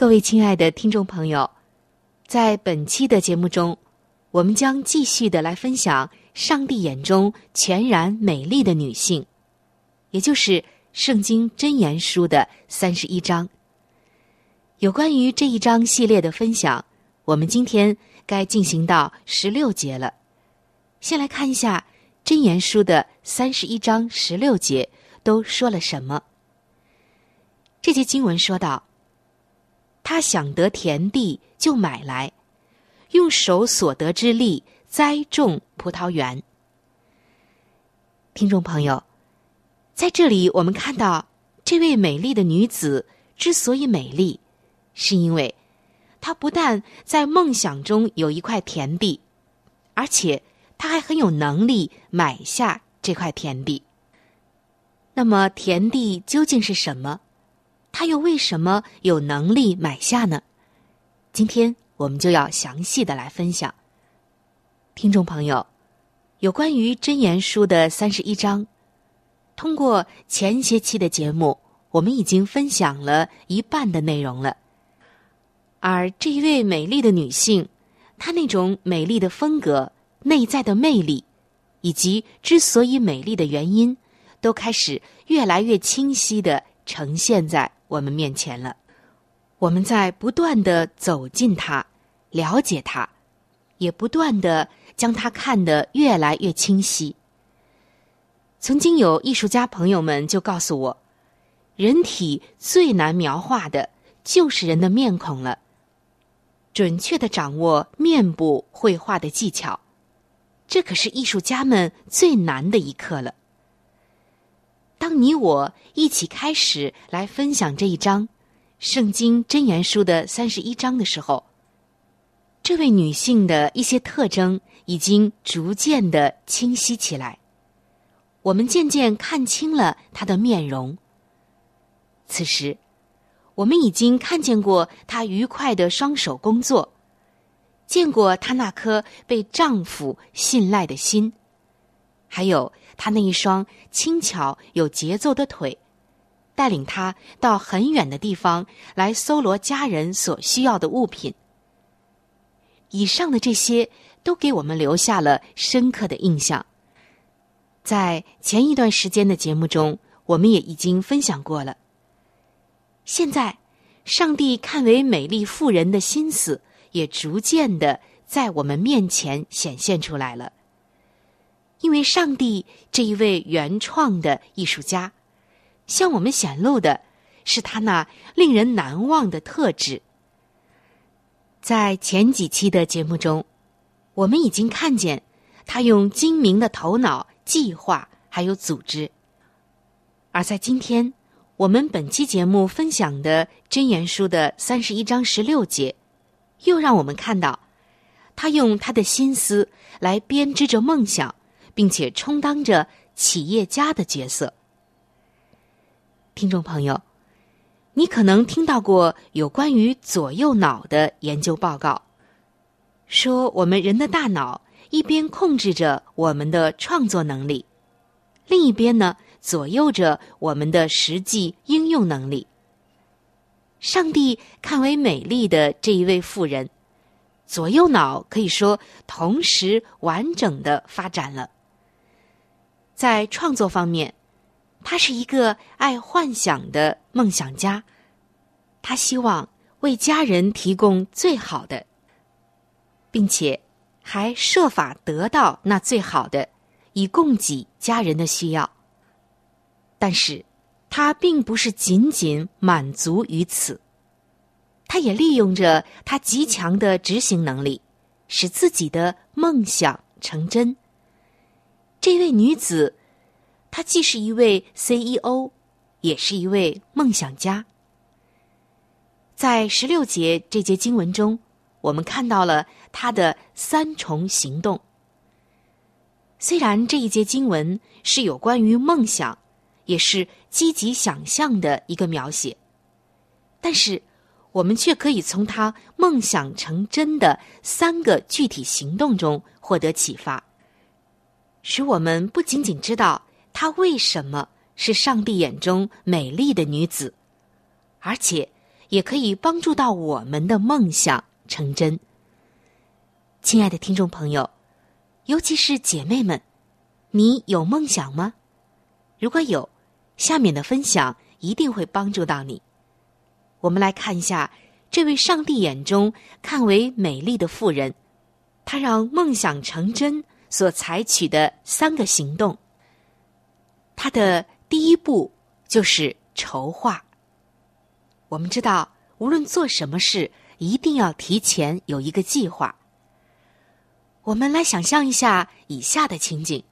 各位亲爱的听众朋友，在本期的节目中，我们将继续的来分享上帝眼中全然美丽的女性，也就是《圣经真言书》的三十一章。有关于这一章系列的分享，我们今天。该进行到十六节了。先来看一下《真言书》的三十一章十六节都说了什么。这节经文说道：“他想得田地，就买来，用手所得之力栽种葡萄园。”听众朋友，在这里我们看到，这位美丽的女子之所以美丽，是因为。她不但在梦想中有一块田地，而且她还很有能力买下这块田地。那么，田地究竟是什么？他又为什么有能力买下呢？今天我们就要详细的来分享。听众朋友，有关于真言书的三十一章，通过前些期的节目，我们已经分享了一半的内容了。而这一位美丽的女性，她那种美丽的风格、内在的魅力，以及之所以美丽的原因，都开始越来越清晰的呈现在我们面前了。我们在不断的走近她，了解她，也不断的将她看得越来越清晰。曾经有艺术家朋友们就告诉我，人体最难描画的就是人的面孔了。准确的掌握面部绘画的技巧，这可是艺术家们最难的一课了。当你我一起开始来分享这一章《圣经真言书》的三十一章的时候，这位女性的一些特征已经逐渐的清晰起来。我们渐渐看清了她的面容，此时，我们已经看见过她愉快的双手工作，见过她那颗被丈夫信赖的心，还有他那一双轻巧有节奏的腿，带领他到很远的地方来搜罗家人所需要的物品。以上的这些都给我们留下了深刻的印象。在前一段时间的节目中，我们也已经分享过了。现在，上帝看为美丽妇人的心思也逐渐的在我们面前显现出来了。因为上帝这一位原创的艺术家，向我们显露的是他那令人难忘的特质。在前几期的节目中，我们已经看见他用精明的头脑计划还有组织；而在今天，我们本期节目分享的《真言书》的三十一章十六节，又让我们看到他用他的心思来编织着梦想，并且充当着企业家的角色。听众朋友。你可能听到过有关于左右脑的研究报告，说我们人的大脑一边控制着我们的创作能力，另一边呢左右着我们的实际应用能力。上帝看为美丽的这一位妇人，左右脑可以说同时完整的发展了。在创作方面。他是一个爱幻想的梦想家，他希望为家人提供最好的，并且还设法得到那最好的，以供给家人的需要。但是，他并不是仅仅满足于此，他也利用着他极强的执行能力，使自己的梦想成真。这位女子。她既是一位 CEO，也是一位梦想家。在十六节这节经文中，我们看到了他的三重行动。虽然这一节经文是有关于梦想，也是积极想象的一个描写，但是我们却可以从他梦想成真的三个具体行动中获得启发，使我们不仅仅知道。她为什么是上帝眼中美丽的女子，而且也可以帮助到我们的梦想成真？亲爱的听众朋友，尤其是姐妹们，你有梦想吗？如果有，下面的分享一定会帮助到你。我们来看一下这位上帝眼中看为美丽的妇人，她让梦想成真所采取的三个行动。他的第一步就是筹划。我们知道，无论做什么事，一定要提前有一个计划。我们来想象一下以下的情景：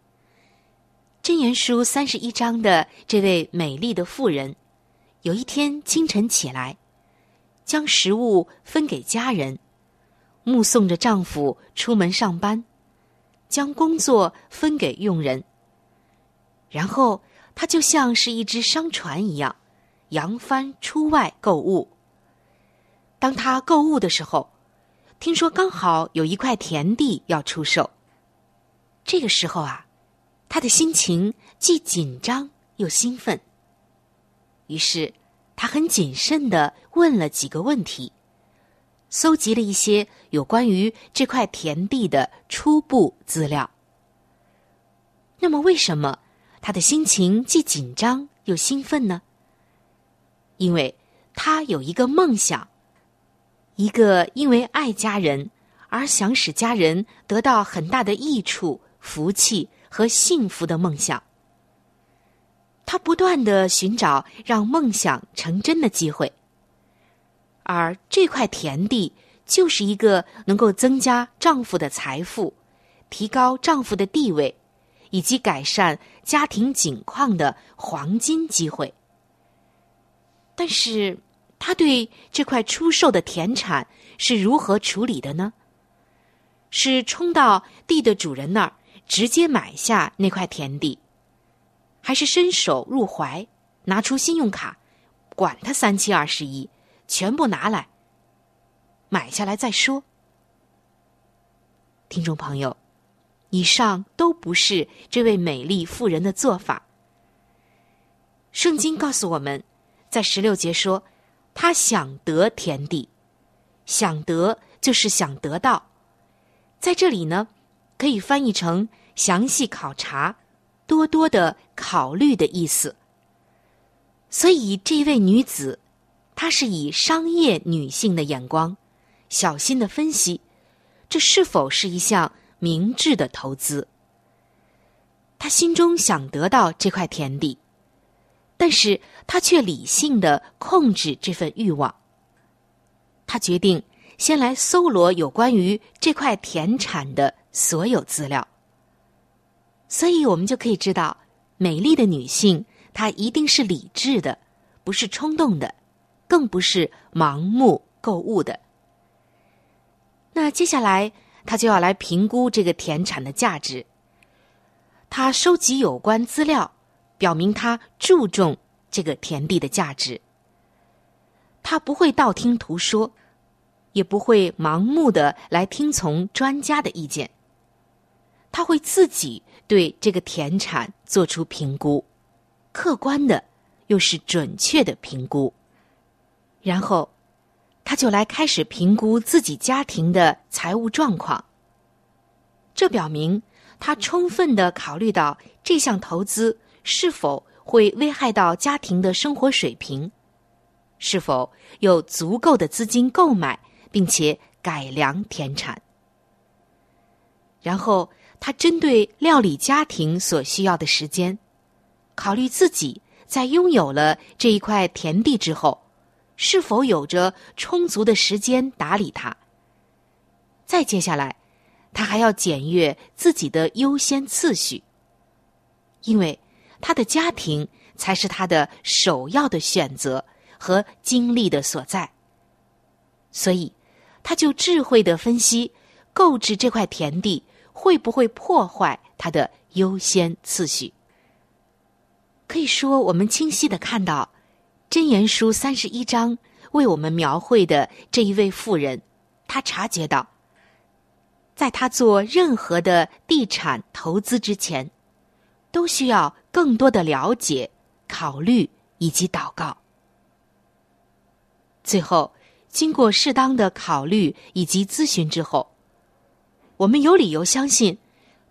箴言书三十一章的这位美丽的妇人，有一天清晨起来，将食物分给家人，目送着丈夫出门上班，将工作分给佣人。然后，他就像是一只商船一样，扬帆出外购物。当他购物的时候，听说刚好有一块田地要出售。这个时候啊，他的心情既紧张又兴奋。于是，他很谨慎的问了几个问题，搜集了一些有关于这块田地的初步资料。那么，为什么？他的心情既紧张又兴奋呢，因为他有一个梦想，一个因为爱家人而想使家人得到很大的益处、福气和幸福的梦想。他不断的寻找让梦想成真的机会，而这块田地就是一个能够增加丈夫的财富、提高丈夫的地位。以及改善家庭景况的黄金机会，但是他对这块出售的田产是如何处理的呢？是冲到地的主人那儿直接买下那块田地，还是伸手入怀，拿出信用卡，管他三七二十一，全部拿来，买下来再说。听众朋友，以上都不是这位美丽妇人的做法。圣经告诉我们，在十六节说，他想得田地，想得就是想得到，在这里呢，可以翻译成详细考察、多多的考虑的意思。所以，这位女子，她是以商业女性的眼光，小心的分析。这是否是一项明智的投资？他心中想得到这块田地，但是他却理性的控制这份欲望。他决定先来搜罗有关于这块田产的所有资料。所以我们就可以知道，美丽的女性她一定是理智的，不是冲动的，更不是盲目购物的。那接下来，他就要来评估这个田产的价值。他收集有关资料，表明他注重这个田地的价值。他不会道听途说，也不会盲目的来听从专家的意见。他会自己对这个田产做出评估，客观的又是准确的评估，然后。他就来开始评估自己家庭的财务状况。这表明他充分的考虑到这项投资是否会危害到家庭的生活水平，是否有足够的资金购买并且改良田产。然后他针对料理家庭所需要的时间，考虑自己在拥有了这一块田地之后。是否有着充足的时间打理它？再接下来，他还要检阅自己的优先次序，因为他的家庭才是他的首要的选择和精力的所在。所以，他就智慧的分析购置这块田地会不会破坏他的优先次序。可以说，我们清晰的看到。箴言书三十一章为我们描绘的这一位妇人，她察觉到，在她做任何的地产投资之前，都需要更多的了解、考虑以及祷告。最后，经过适当的考虑以及咨询之后，我们有理由相信，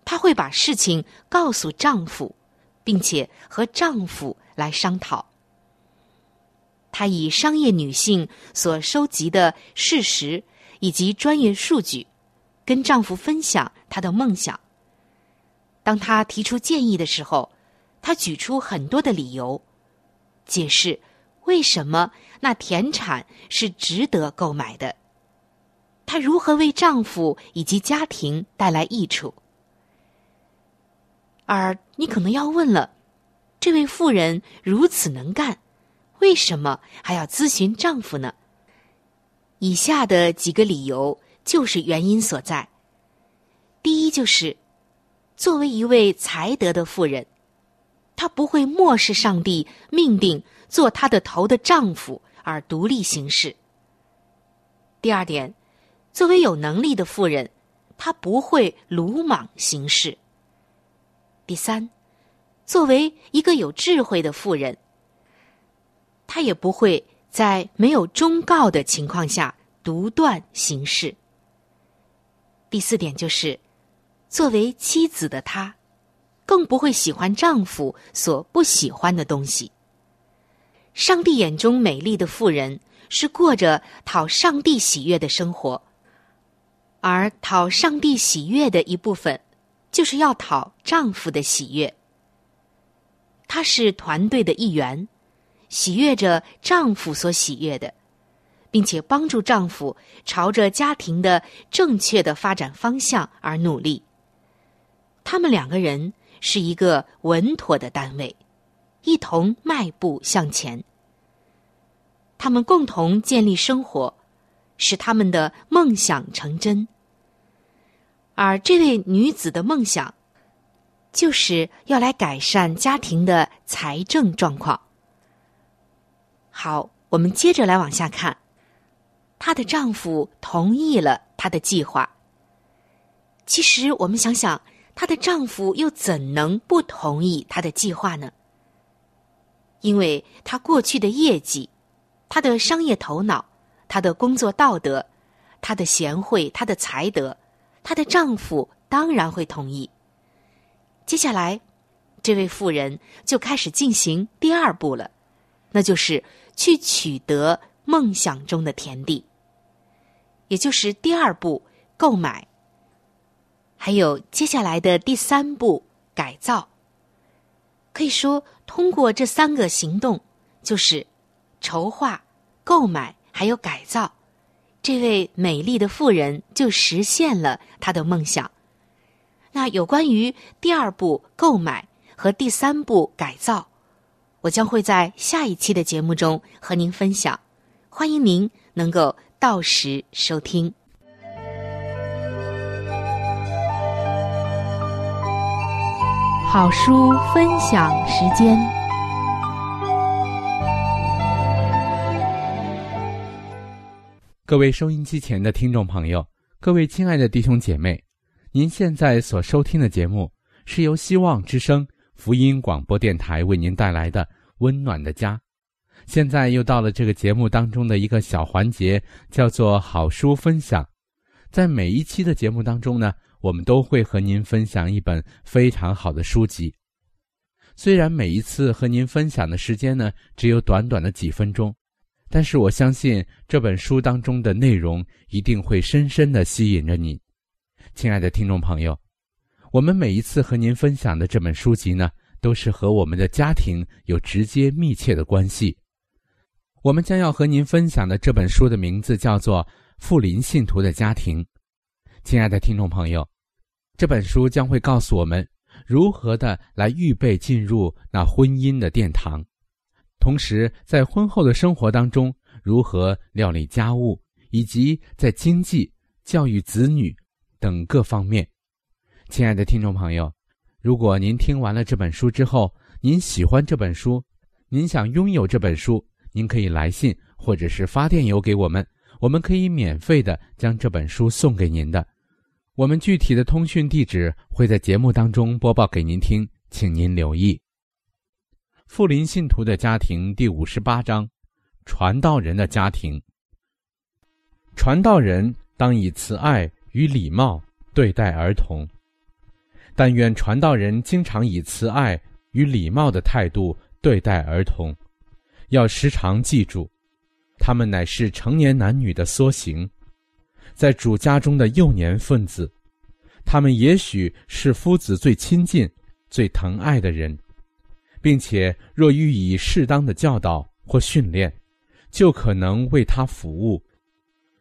她会把事情告诉丈夫，并且和丈夫来商讨。她以商业女性所收集的事实以及专业数据，跟丈夫分享她的梦想。当她提出建议的时候，她举出很多的理由，解释为什么那田产是值得购买的，她如何为丈夫以及家庭带来益处。而你可能要问了，这位妇人如此能干。为什么还要咨询丈夫呢？以下的几个理由就是原因所在。第一，就是作为一位才德的妇人，她不会漠视上帝命定做她的头的丈夫而独立行事。第二点，作为有能力的妇人，她不会鲁莽行事。第三，作为一个有智慧的妇人。他也不会在没有忠告的情况下独断行事。第四点就是，作为妻子的她，更不会喜欢丈夫所不喜欢的东西。上帝眼中美丽的妇人是过着讨上帝喜悦的生活，而讨上帝喜悦的一部分，就是要讨丈夫的喜悦。她是团队的一员。喜悦着丈夫所喜悦的，并且帮助丈夫朝着家庭的正确的发展方向而努力。他们两个人是一个稳妥的单位，一同迈步向前。他们共同建立生活，使他们的梦想成真。而这位女子的梦想，就是要来改善家庭的财政状况。好，我们接着来往下看。她的丈夫同意了她的计划。其实，我们想想，她的丈夫又怎能不同意她的计划呢？因为她过去的业绩，她的商业头脑，她的工作道德，她的贤惠，她的才德，她的丈夫当然会同意。接下来，这位妇人就开始进行第二步了，那就是去取得梦想中的田地，也就是第二步购买。还有接下来的第三步改造。可以说，通过这三个行动，就是筹划、购买还有改造，这位美丽的妇人就实现了她的梦想。那有关于第二步购买和第三步改造，我将会在下一期的节目中和您分享，欢迎您能够到时收听。好书分享时间，各位收音机前的听众朋友，各位亲爱的弟兄姐妹。您现在所收听的节目是由希望之声福音广播电台为您带来的《温暖的家》。现在又到了这个节目当中的一个小环节，叫做“好书分享”。在每一期的节目当中呢，我们都会和您分享一本非常好的书籍。虽然每一次和您分享的时间呢只有短短的几分钟，但是我相信这本书当中的内容一定会深深的吸引着你。亲爱的听众朋友，我们每一次和您分享的这本书籍呢，都是和我们的家庭有直接密切的关系。我们将要和您分享的这本书的名字叫做《富林信徒的家庭》。亲爱的听众朋友，这本书将会告诉我们如何的来预备进入那婚姻的殿堂，同时在婚后的生活当中如何料理家务，以及在经济、教育子女。等各方面，亲爱的听众朋友，如果您听完了这本书之后，您喜欢这本书，您想拥有这本书，您可以来信或者是发电邮给我们，我们可以免费的将这本书送给您的。我们具体的通讯地址会在节目当中播报给您听，请您留意。富林信徒的家庭第五十八章：传道人的家庭。传道人当以慈爱。与礼貌对待儿童，但愿传道人经常以慈爱与礼貌的态度对待儿童，要时常记住，他们乃是成年男女的缩形，在主家中的幼年分子，他们也许是夫子最亲近、最疼爱的人，并且若予以适当的教导或训练，就可能为他服务。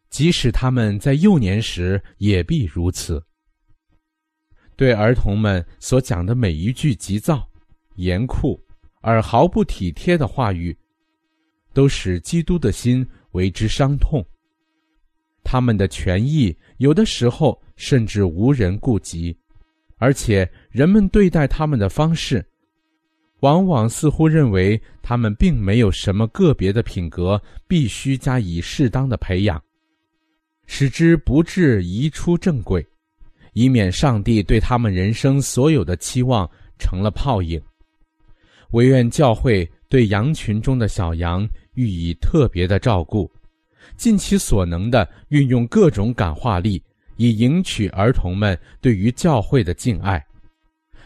即使他们在幼年时也必如此。对儿童们所讲的每一句急躁、严酷而毫不体贴的话语，都使基督的心为之伤痛。他们的权益有的时候甚至无人顾及，而且人们对待他们的方式，往往似乎认为他们并没有什么个别的品格必须加以适当的培养。使之不至移出正轨，以免上帝对他们人生所有的期望成了泡影。唯愿教会对羊群中的小羊予以特别的照顾，尽其所能的运用各种感化力，以赢取儿童们对于教会的敬爱，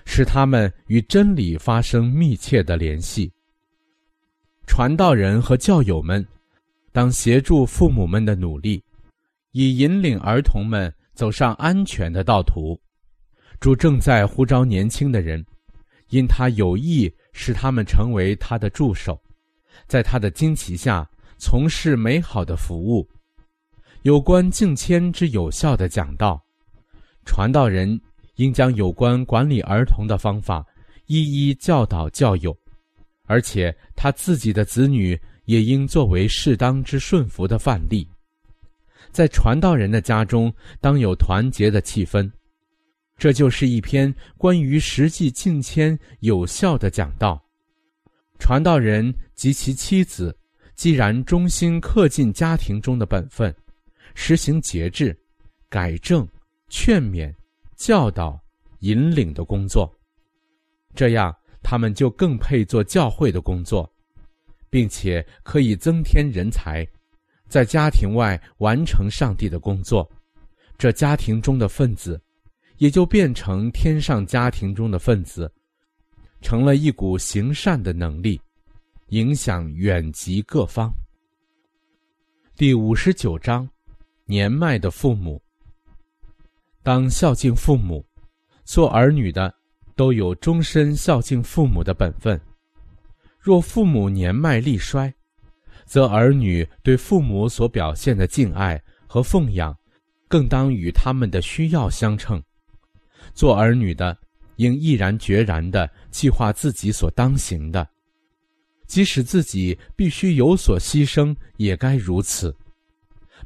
使他们与真理发生密切的联系。传道人和教友们，当协助父母们的努力。以引领儿童们走上安全的道途，主正在呼召年轻的人，因他有意使他们成为他的助手，在他的旌旗下从事美好的服务。有关敬谦之有效的讲道，传道人应将有关管理儿童的方法一一教导教友，而且他自己的子女也应作为适当之顺服的范例。在传道人的家中，当有团结的气氛。这就是一篇关于实际敬谦有效的讲道。传道人及其妻子既然忠心恪尽家庭中的本分，实行节制、改正、劝勉、教导、引领的工作，这样他们就更配做教会的工作，并且可以增添人才，在家庭外完成上帝的工作。这家庭中的分子，也就变成天上家庭中的分子，成了一股行善的能力。影响远及各方。第五十九章，年迈的父母。当孝敬父母，做儿女的都有终身孝敬父母的本分。若父母年迈力衰，则儿女对父母所表现的敬爱和奉养，更当与他们的需要相称。做儿女的应毅然决然地计划自己所当行的。即使自己必须有所牺牲，也该如此，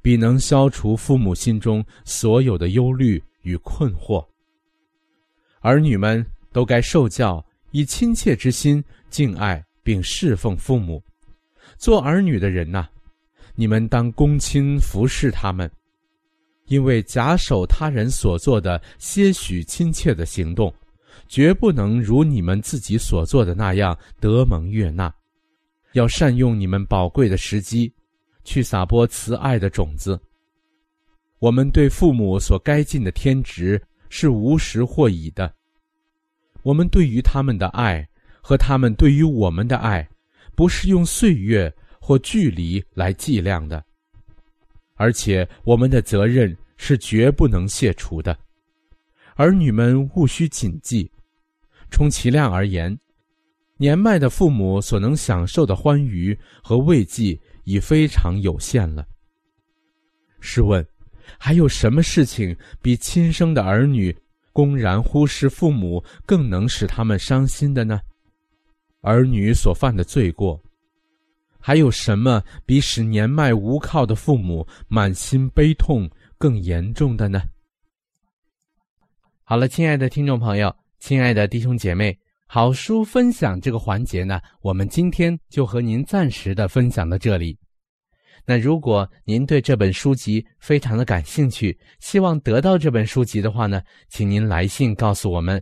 必能消除父母心中所有的忧虑与困惑。儿女们都该受教，以亲切之心敬爱并侍奉父母。做儿女的人呐，你们当恭亲服侍他们，因为假手他人所做的些许亲切的行动，绝不能如你们自己所做的那样得蒙悦纳。要善用你们宝贵的时机，去撒播慈爱的种子。我们对父母所该尽的天职是无时或已的。我们对于他们的爱和他们对于我们的爱，不是用岁月或距离来计量的。而且我们的责任是绝不能卸除的。儿女们务须谨记，充其量而言。年迈的父母所能享受的欢愉和慰藉已非常有限了。试问，还有什么事情比亲生的儿女公然忽视父母更能使他们伤心的呢？儿女所犯的罪过，还有什么比使年迈无靠的父母满心悲痛更严重的呢？好了，亲爱的听众朋友，亲爱的弟兄姐妹。好书分享这个环节呢，我们今天就和您暂时的分享到这里。那如果您对这本书籍非常的感兴趣，希望得到这本书籍的话呢，请您来信告诉我们，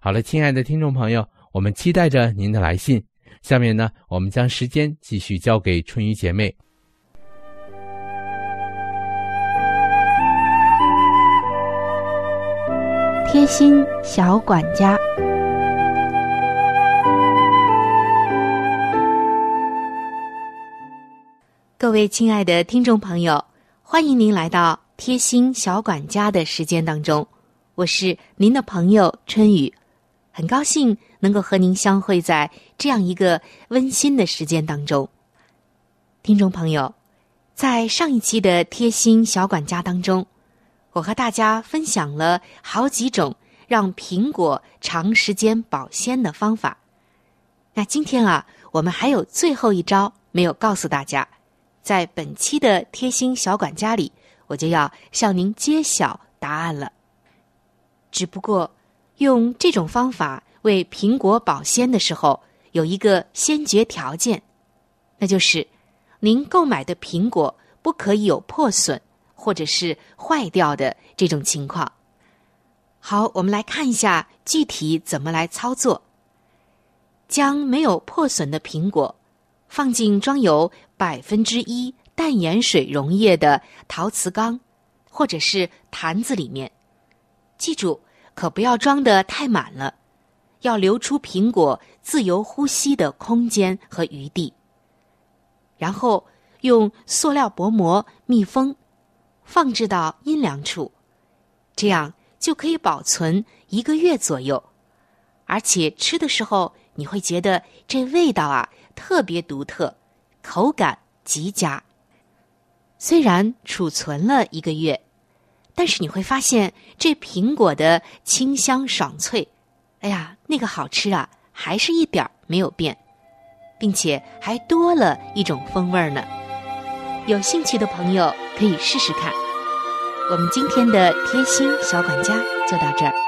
好了，亲爱的听众朋友，我们期待着您的来信。下面呢，我们将时间继续交给春雨姐妹。贴心小管家，各位亲爱的听众朋友，欢迎您来到贴心小管家的时间当中，我是您的朋友春雨，很高兴能够和您相会在这样一个温馨的时间当中。听众朋友，在上一期的贴心小管家当中。我和大家分享了好几种让苹果长时间保鲜的方法。那今天啊，我们还有最后一招没有告诉大家，在本期的贴心小管家里，我就要向您揭晓答案了。只不过，用这种方法为苹果保鲜的时候，有一个先决条件，那就是您购买的苹果不可以有破损。或者是坏掉的这种情况。好，我们来看一下具体怎么来操作。将没有破损的苹果放进装有百分之一淡盐水溶液的陶瓷缸或者是坛子里面，记住可不要装的太满了，要留出苹果自由呼吸的空间和余地。然后用塑料薄膜密封。放置到阴凉处，这样就可以保存一个月左右，而且吃的时候你会觉得这味道啊特别独特，口感极佳。虽然储存了一个月，但是你会发现这苹果的清香爽脆，哎呀，那个好吃啊，还是一点儿没有变，并且还多了一种风味呢。有兴趣的朋友可以试试看。我们今天的贴心小管家就到这儿。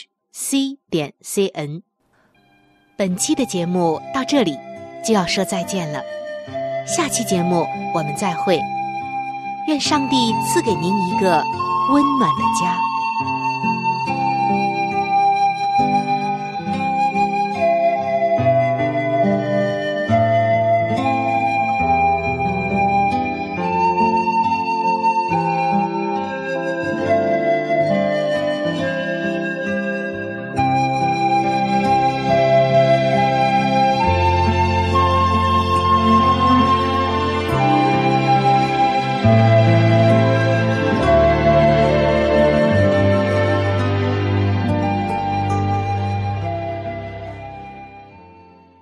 C 点 c n，本期的节目到这里就要说再见了，下期节目我们再会，愿上帝赐给您一个温暖的家。